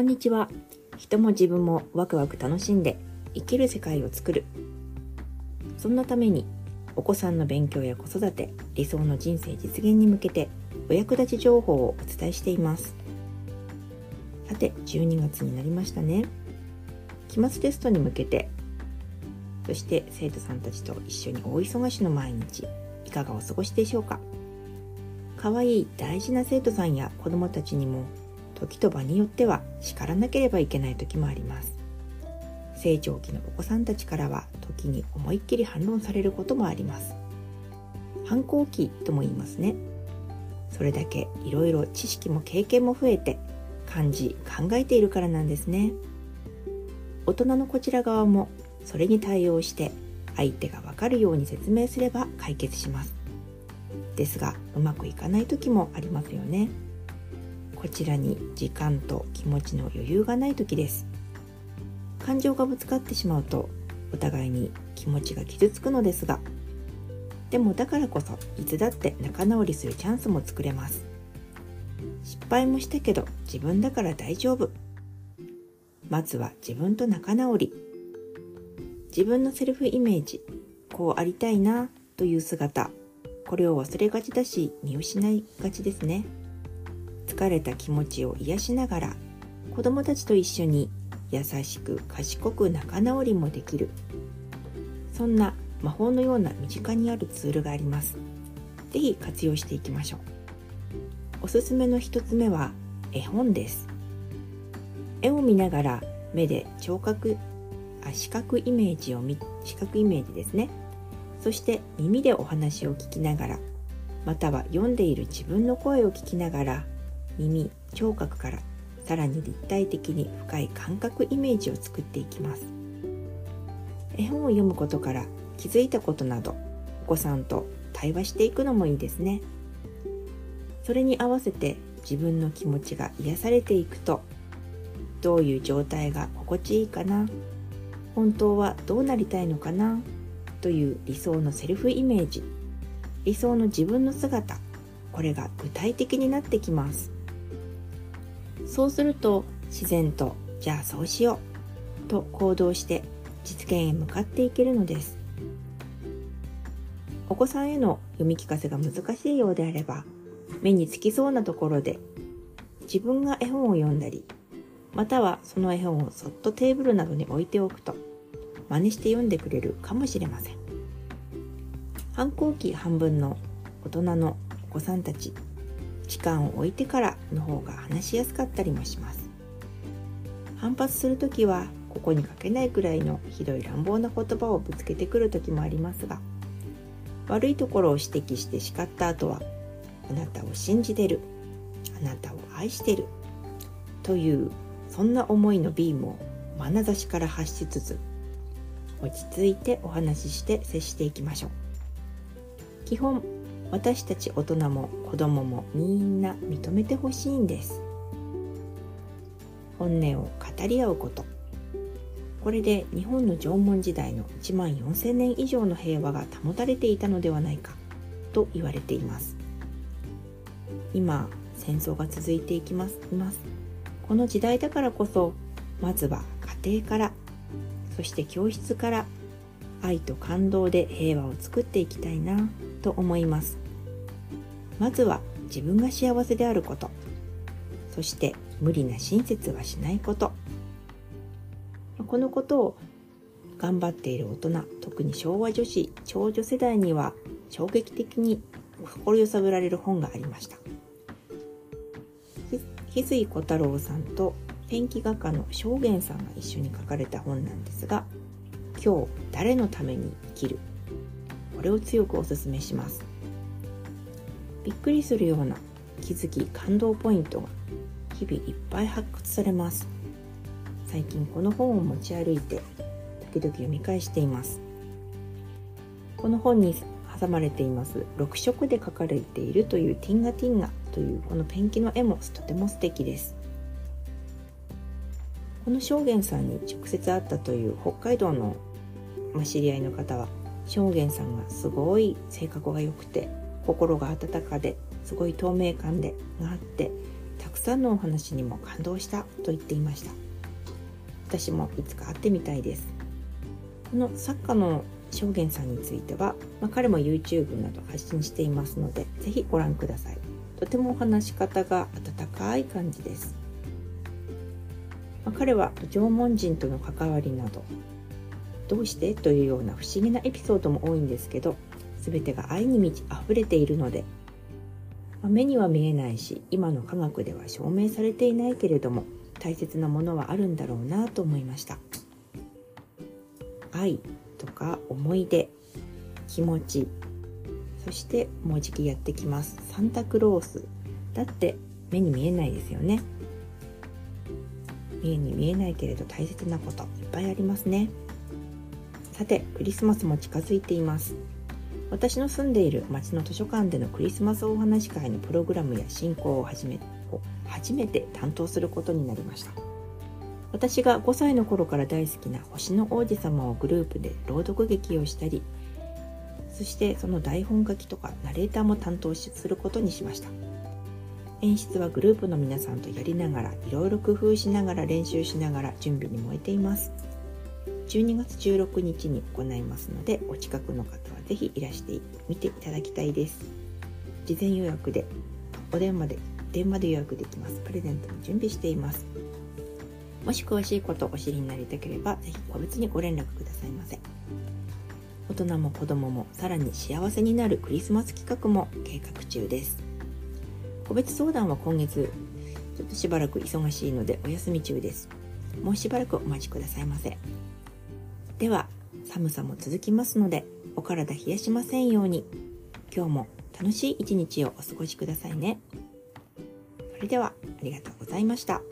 こんにちは。人も自分もワクワク楽しんで生きる世界を作る。そんなためにお子さんの勉強や子育て理想の人生実現に向けてお役立ち情報をお伝えしています。さて12月になりましたね。期末テストに向けてそして生徒さんたちと一緒に大忙しの毎日いかがお過ごしでしょうか。可愛い大事な生徒さんや子供たちにも時と場によっては叱らなければいけない時もあります。成長期のお子さんたちからは時に思いっきり反論されることもあります。反抗期とも言いますね。それだけいろいろ知識も経験も増えて感じ考えているからなんですね。大人のこちら側もそれに対応して相手がわかるように説明すれば解決します。ですがうまくいかない時もありますよね。こちらに時間と気持ちの余裕がない時です。感情がぶつかってしまうとお互いに気持ちが傷つくのですがでもだからこそいつだって仲直りするチャンスも作れます。失敗もしたけど自分だから大丈夫。まずは自分と仲直り。自分のセルフイメージこうありたいなという姿。これを忘れがちだし見失いがちですね。疲れた気持ちを癒しながら子供たちと一緒に優しく賢く仲直りもできる。そんな魔法のような身近にあるツールがあります。是非活用していきましょう。おすすめの1つ目は絵本です。絵を見ながら目で聴覚あ視覚イメージを見視覚イメージですね。そして耳でお話を聞きながらまたは読んでいる自分の声を聞きながら耳聴覚からさらに立体的に深い感覚イメージを作っていきます。絵本を読むことから気づいたことなどお子さんと対話していくのもいいですね。それに合わせて自分の気持ちが癒されていくとどういう状態が心地いいかな本当はどうなりたいのかなという理想のセルフイメージ。理想の自分の姿これが具体的になってきます。そうすると自然とじゃあそうしようと行動して実現へ向かっていけるのです。お子さんへの読み聞かせが難しいようであれば目につきそうなところで自分が絵本を読んだりまたはその絵本をそっとテーブルなどに置いておくと真似して読んでくれるかもしれません。反抗期半分の大人のお子さんたち時間を置いてからの方が話しやすかったりもします。反発する時はここに書けないくらいのひどい乱暴な言葉をぶつけてくる時もありますが悪いところを指摘して叱った後はあなたを信じてるあなたを愛してるというそんな思いのビームを眼差しから発しつつ落ち着いてお話しして接していきましょう。基本私たち大人も子供もみんな認めてほしいんです。本音を語り合うこと。これで日本の縄文時代の1万4000年以上の平和が保たれていたのではないかと言われています。今戦争が続いていきますいます。この時代だからこそまずは家庭からそして教室から愛と感動で平和を作っていきたいなと思います。まずは自分が幸せであること。そして無理な親切はしないこと。このことを頑張っている大人特に昭和女子長女世代には衝撃的に心揺さぶられる本がありました。翡翠小太郎さんと天気画家の正元さんが一緒に書かれた本なんですが今日誰のために生きる？これを強くお勧めします。びっくりするような気づき感動ポイントが日々いっぱい発掘されます。最近この本を持ち歩いて時々読み返しています。この本に挟まれています6色で描かれているというティンガティンガというこのペンキの絵もとても素敵です。この証言さんに直接会ったという北海道の、まあ知り合いの方は証言さんがすごい性格が良くて心が温かですごい透明感でがあってたくさんのお話にも感動したと言っていました。私もいつか会ってみたいです。この作家の証言さんについては、まあ、彼も YouTube など発信していますので是非ご覧ください。とてもお話し方が温かい感じです、まあ、彼は縄文人との関わりなどどうしてというような不思議なエピソードも多いんですけど全てが愛に満ち溢れているので、まあ、目には見えないし今の科学では証明されていないけれども大切なものはあるんだろうなと思いました。愛とか思い出気持ちそしてもうじきやってきます。サンタクロース。だって目に見えないですよね。目に見えないけれど大切なこといっぱいありますね。さてクリスマスも近づいています。私の住んでいる町の図書館でのクリスマスお話会のプログラムや進行を始めを初めて担当することになりました。私が5歳の頃から大好きな星の王子様をグループで朗読劇をしたりそしてその台本書きとかナレーターも担当することにしました。演出はグループの皆さんとやりながらいろいろ工夫しながら練習しながら準備に燃えています。12月16日に行いますのでお近くの方は是非いらしてみていただきたいです。事前予約でお電話で電話で予約できます。プレゼントも準備しています。もし詳しいことお知りになりたければ是非個別にご連絡くださいませ。大人も子供もさらに幸せになるクリスマス企画も計画中です。個別相談は今月ちょっとしばらく忙しいのでお休み中です。もうしばらくお待ちくださいませ。では寒さも続きますのでお体冷やしませんように今日も楽しい一日をお過ごしくださいねそれではありがとうございました。